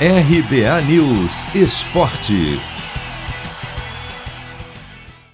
RBA News Esporte.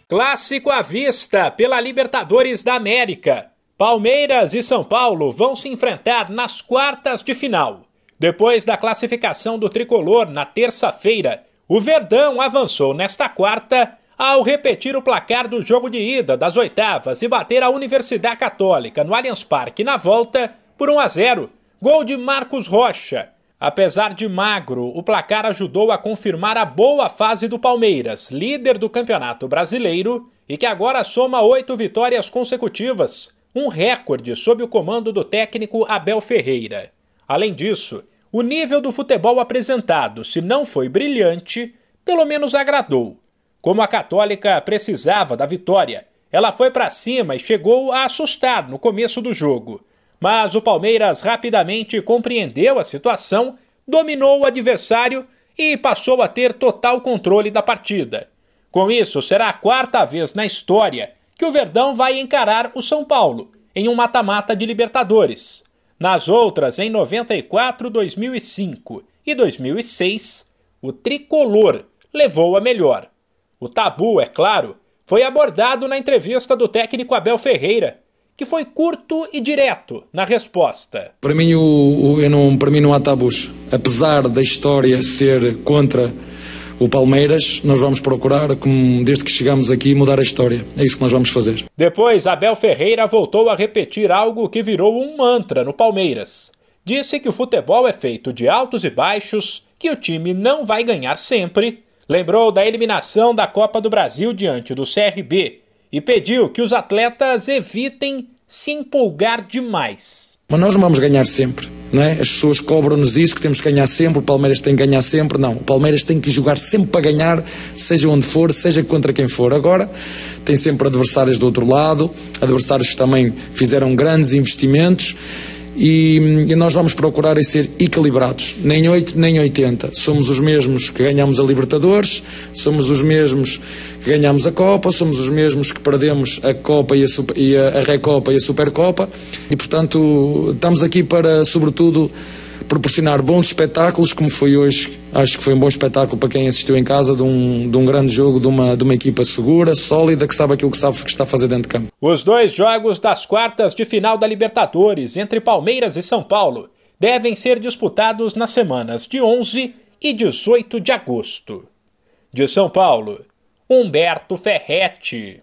Clássico à vista pela Libertadores da América. Palmeiras e São Paulo vão se enfrentar nas quartas de final. Depois da classificação do tricolor na terça-feira, o Verdão avançou nesta quarta ao repetir o placar do jogo de ida das oitavas e bater a Universidade Católica no Allianz Parque na volta por 1 a 0. Gol de Marcos Rocha. Apesar de magro, o placar ajudou a confirmar a boa fase do Palmeiras, líder do Campeonato Brasileiro e que agora soma oito vitórias consecutivas, um recorde sob o comando do técnico Abel Ferreira. Além disso, o nível do futebol apresentado, se não foi brilhante, pelo menos agradou. Como a Católica precisava da vitória, ela foi para cima e chegou a assustar no começo do jogo mas o Palmeiras rapidamente compreendeu a situação, dominou o adversário e passou a ter total controle da partida. Com isso, será a quarta vez na história que o Verdão vai encarar o São Paulo em um mata-mata de Libertadores. Nas outras, em 94, 2005 e 2006, o tricolor levou a melhor. O tabu, é claro, foi abordado na entrevista do técnico Abel Ferreira, que foi curto e direto na resposta. Para mim, o, o, eu não, para mim não há tabus. Apesar da história ser contra o Palmeiras, nós vamos procurar, como, desde que chegamos aqui, mudar a história. É isso que nós vamos fazer. Depois, Abel Ferreira voltou a repetir algo que virou um mantra no Palmeiras. Disse que o futebol é feito de altos e baixos, que o time não vai ganhar sempre. Lembrou da eliminação da Copa do Brasil diante do CRB e pediu que os atletas evitem se empolgar demais. Mas nós não vamos ganhar sempre, não é? As pessoas cobram-nos isso, que temos que ganhar sempre, o Palmeiras tem que ganhar sempre. Não, o Palmeiras tem que jogar sempre para ganhar, seja onde for, seja contra quem for. Agora, tem sempre adversários do outro lado, adversários que também fizeram grandes investimentos e, e, nós vamos procurar é ser equilibrados, nem 8 nem 80. Somos os mesmos que ganhamos a Libertadores, somos os mesmos que ganhamos a Copa, somos os mesmos que perdemos a Copa e a, e a, a Recopa e a Supercopa e, portanto, estamos aqui para, sobretudo, proporcionar bons espetáculos, como foi hoje. Acho que foi um bom espetáculo para quem assistiu em casa de um, de um grande jogo, de uma, de uma equipa segura, sólida, que sabe aquilo que sabe que está a fazer dentro de campo. Os dois jogos das quartas de final da Libertadores entre Palmeiras e São Paulo devem ser disputados nas semanas de 11 e 18 de agosto. De São Paulo, Humberto Ferretti.